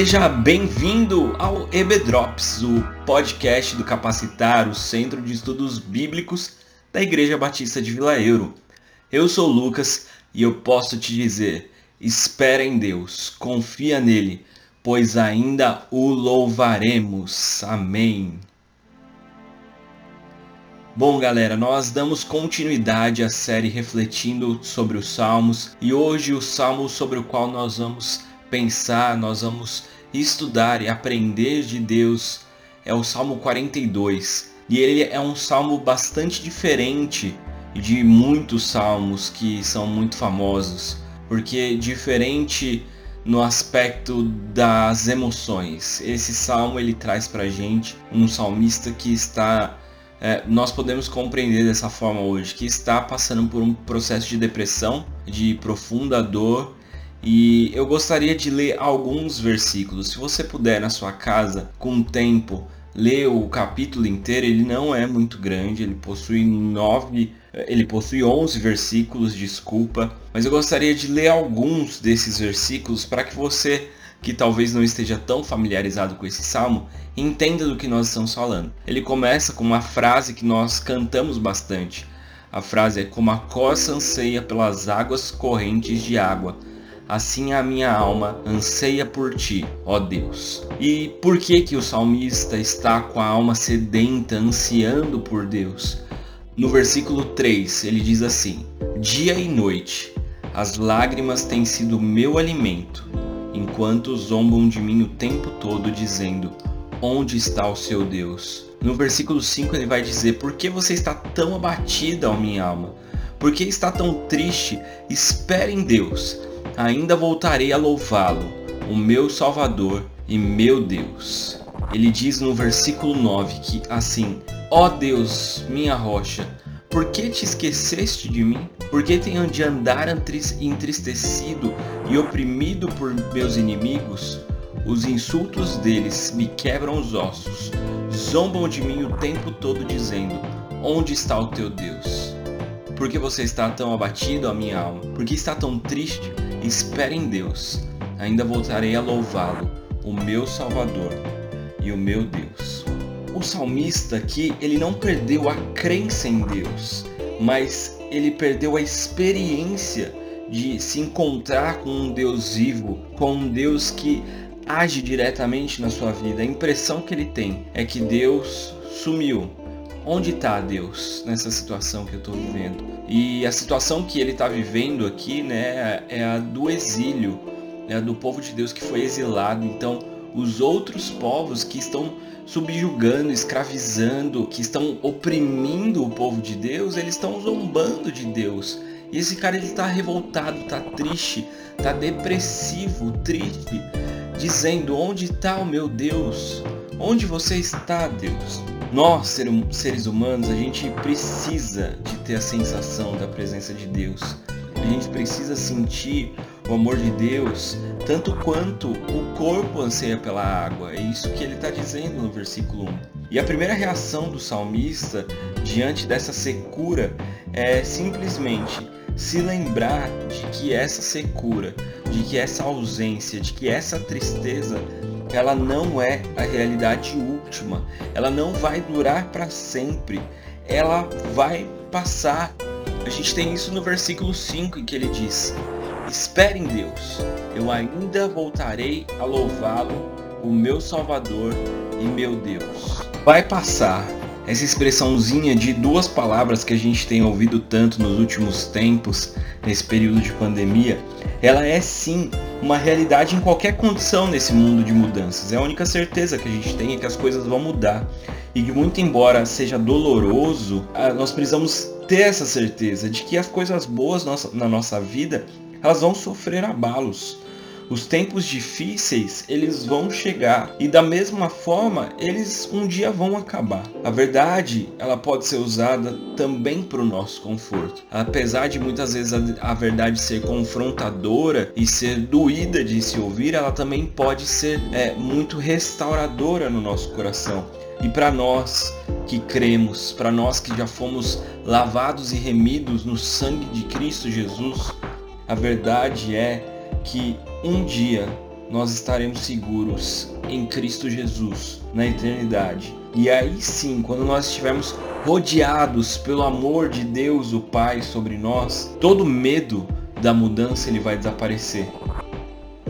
Seja bem-vindo ao EBDrops, o podcast do Capacitar, o Centro de Estudos Bíblicos da Igreja Batista de Vila Euro. Eu sou Lucas e eu posso te dizer: espera em Deus, confia nele, pois ainda o louvaremos. Amém. Bom, galera, nós damos continuidade à série refletindo sobre os Salmos e hoje o salmo sobre o qual nós vamos pensar, nós vamos estudar e aprender de Deus é o Salmo 42. E ele é um salmo bastante diferente de muitos salmos que são muito famosos, porque diferente no aspecto das emoções. Esse salmo ele traz pra gente um salmista que está é, nós podemos compreender dessa forma hoje que está passando por um processo de depressão, de profunda dor e eu gostaria de ler alguns versículos. Se você puder na sua casa, com tempo, ler o capítulo inteiro, ele não é muito grande, ele possui nove, ele possui 11 versículos, desculpa, mas eu gostaria de ler alguns desses versículos para que você que talvez não esteja tão familiarizado com esse salmo, entenda do que nós estamos falando. Ele começa com uma frase que nós cantamos bastante. A frase é como a coça anseia pelas águas correntes de água, assim a minha alma anseia por ti, ó Deus. E por que que o salmista está com a alma sedenta, ansiando por Deus? No versículo 3, ele diz assim: Dia e noite, as lágrimas têm sido meu alimento, enquanto zombam de mim o tempo todo, dizendo: Onde está o seu Deus? No versículo 5 ele vai dizer: Por que você está tão abatida, ó minha alma? Por que está tão triste? Espere em Deus ainda voltarei a louvá-lo, o meu Salvador e meu Deus. Ele diz no versículo 9 que assim: Ó Deus, minha rocha, por que te esqueceste de mim? Por que tenho de andar entristecido e oprimido por meus inimigos? Os insultos deles me quebram os ossos, zombam de mim o tempo todo, dizendo: Onde está o teu Deus? Por que você está tão abatido, a minha alma? Por que está tão triste? Espere em Deus, ainda voltarei a louvá-lo, o meu Salvador e o meu Deus. O salmista aqui, ele não perdeu a crença em Deus, mas ele perdeu a experiência de se encontrar com um Deus vivo, com um Deus que age diretamente na sua vida. A impressão que ele tem é que Deus sumiu, onde está Deus nessa situação que eu estou vivendo? E a situação que ele está vivendo aqui, né, é a do exílio, né, do povo de Deus que foi exilado. Então, os outros povos que estão subjugando, escravizando, que estão oprimindo o povo de Deus, eles estão zombando de Deus. E esse cara ele está revoltado, está triste, está depressivo, triste, dizendo: Onde está o meu Deus? Onde você está, Deus? Nós, seres humanos, a gente precisa de ter a sensação da presença de Deus. A gente precisa sentir o amor de Deus tanto quanto o corpo anseia pela água. É isso que ele está dizendo no versículo 1. E a primeira reação do salmista diante dessa secura é simplesmente se lembrar de que essa secura, de que essa ausência, de que essa tristeza ela não é a realidade última, ela não vai durar para sempre, ela vai passar. A gente tem isso no versículo 5 em que ele diz: Espere em Deus, eu ainda voltarei a louvá-lo, o meu Salvador e meu Deus. Vai passar, essa expressãozinha de duas palavras que a gente tem ouvido tanto nos últimos tempos, nesse período de pandemia, ela é sim uma realidade em qualquer condição nesse mundo de mudanças. É a única certeza que a gente tem é que as coisas vão mudar. E que muito embora seja doloroso, ah, nós precisamos ter essa certeza de que as coisas boas na nossa vida, elas vão sofrer abalos. Os tempos difíceis, eles vão chegar e da mesma forma, eles um dia vão acabar. A verdade, ela pode ser usada também para o nosso conforto. Apesar de muitas vezes a, a verdade ser confrontadora e ser doída de se ouvir, ela também pode ser é, muito restauradora no nosso coração. E para nós que cremos, para nós que já fomos lavados e remidos no sangue de Cristo Jesus, a verdade é que um dia nós estaremos seguros em Cristo Jesus na eternidade. E aí sim, quando nós estivermos rodeados pelo amor de Deus, o Pai, sobre nós, todo medo da mudança ele vai desaparecer.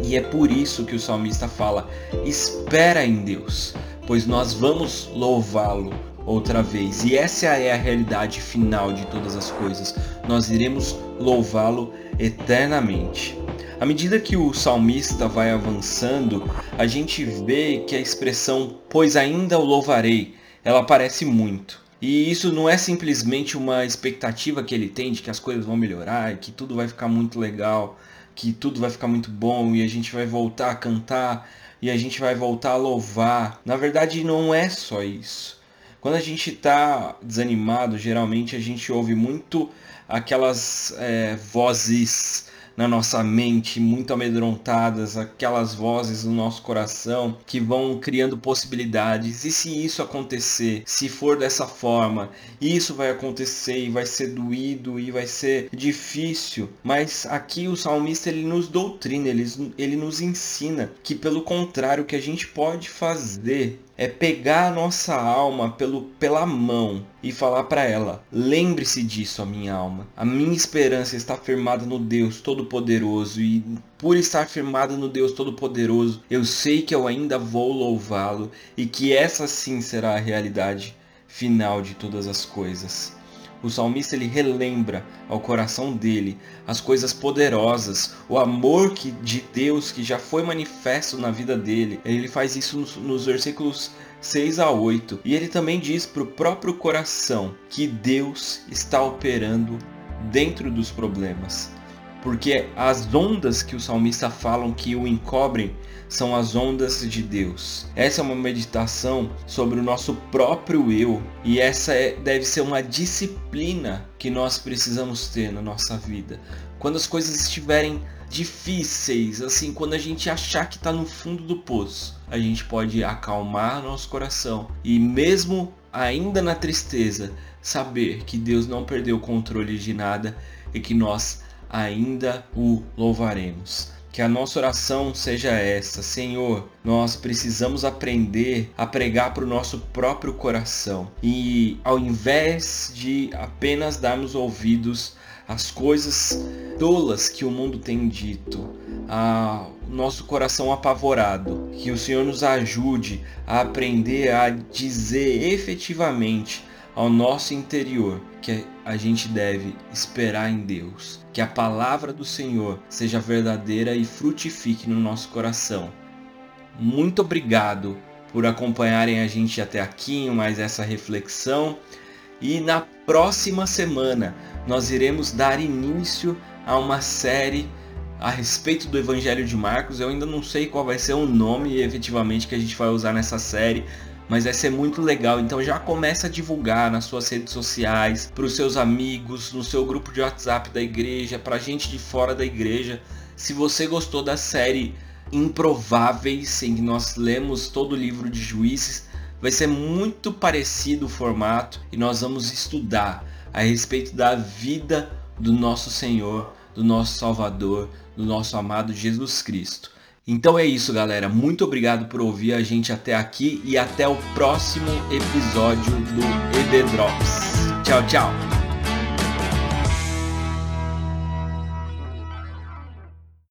E é por isso que o salmista fala: espera em Deus, pois nós vamos louvá-lo outra vez. E essa é a realidade final de todas as coisas. Nós iremos louvá-lo eternamente. À medida que o salmista vai avançando, a gente vê que a expressão pois ainda o louvarei, ela aparece muito. E isso não é simplesmente uma expectativa que ele tem de que as coisas vão melhorar, que tudo vai ficar muito legal, que tudo vai ficar muito bom e a gente vai voltar a cantar e a gente vai voltar a louvar. Na verdade, não é só isso. Quando a gente está desanimado, geralmente a gente ouve muito aquelas é, vozes na nossa mente, muito amedrontadas, aquelas vozes no nosso coração que vão criando possibilidades. E se isso acontecer, se for dessa forma, isso vai acontecer e vai ser doído e vai ser difícil. Mas aqui o salmista ele nos doutrina, ele, ele nos ensina que pelo contrário, o que a gente pode fazer é pegar a nossa alma pelo, pela mão e falar para ela: lembre-se disso, a minha alma. A minha esperança está firmada no Deus Todo-Poderoso e por estar firmada no Deus Todo-Poderoso, eu sei que eu ainda vou louvá-lo e que essa sim será a realidade final de todas as coisas. O salmista ele relembra ao coração dele as coisas poderosas, o amor que, de Deus que já foi manifesto na vida dele. Ele faz isso nos, nos versículos 6 a 8. E ele também diz para o próprio coração que Deus está operando dentro dos problemas. Porque as ondas que o salmista falam que o encobrem são as ondas de Deus. Essa é uma meditação sobre o nosso próprio eu e essa é, deve ser uma disciplina que nós precisamos ter na nossa vida. Quando as coisas estiverem difíceis, assim, quando a gente achar que está no fundo do poço, a gente pode acalmar nosso coração e mesmo ainda na tristeza, saber que Deus não perdeu o controle de nada e que nós ainda o louvaremos. Que a nossa oração seja essa, Senhor. Nós precisamos aprender a pregar para o nosso próprio coração e, ao invés de apenas darmos ouvidos às coisas tolas que o mundo tem dito, ao nosso coração apavorado, que o Senhor nos ajude a aprender a dizer efetivamente ao nosso interior que a gente deve esperar em Deus, que a palavra do Senhor seja verdadeira e frutifique no nosso coração. Muito obrigado por acompanharem a gente até aqui em mais essa reflexão e na próxima semana nós iremos dar início a uma série a respeito do Evangelho de Marcos. Eu ainda não sei qual vai ser o nome efetivamente que a gente vai usar nessa série, mas vai ser muito legal. Então já começa a divulgar nas suas redes sociais, para os seus amigos, no seu grupo de WhatsApp da igreja, para gente de fora da igreja. Se você gostou da série Improváveis, em que nós lemos todo o livro de Juízes, vai ser muito parecido o formato e nós vamos estudar a respeito da vida do nosso Senhor, do nosso Salvador, do nosso amado Jesus Cristo. Então é isso, galera. Muito obrigado por ouvir a gente até aqui e até o próximo episódio do ED Drops. Tchau, tchau.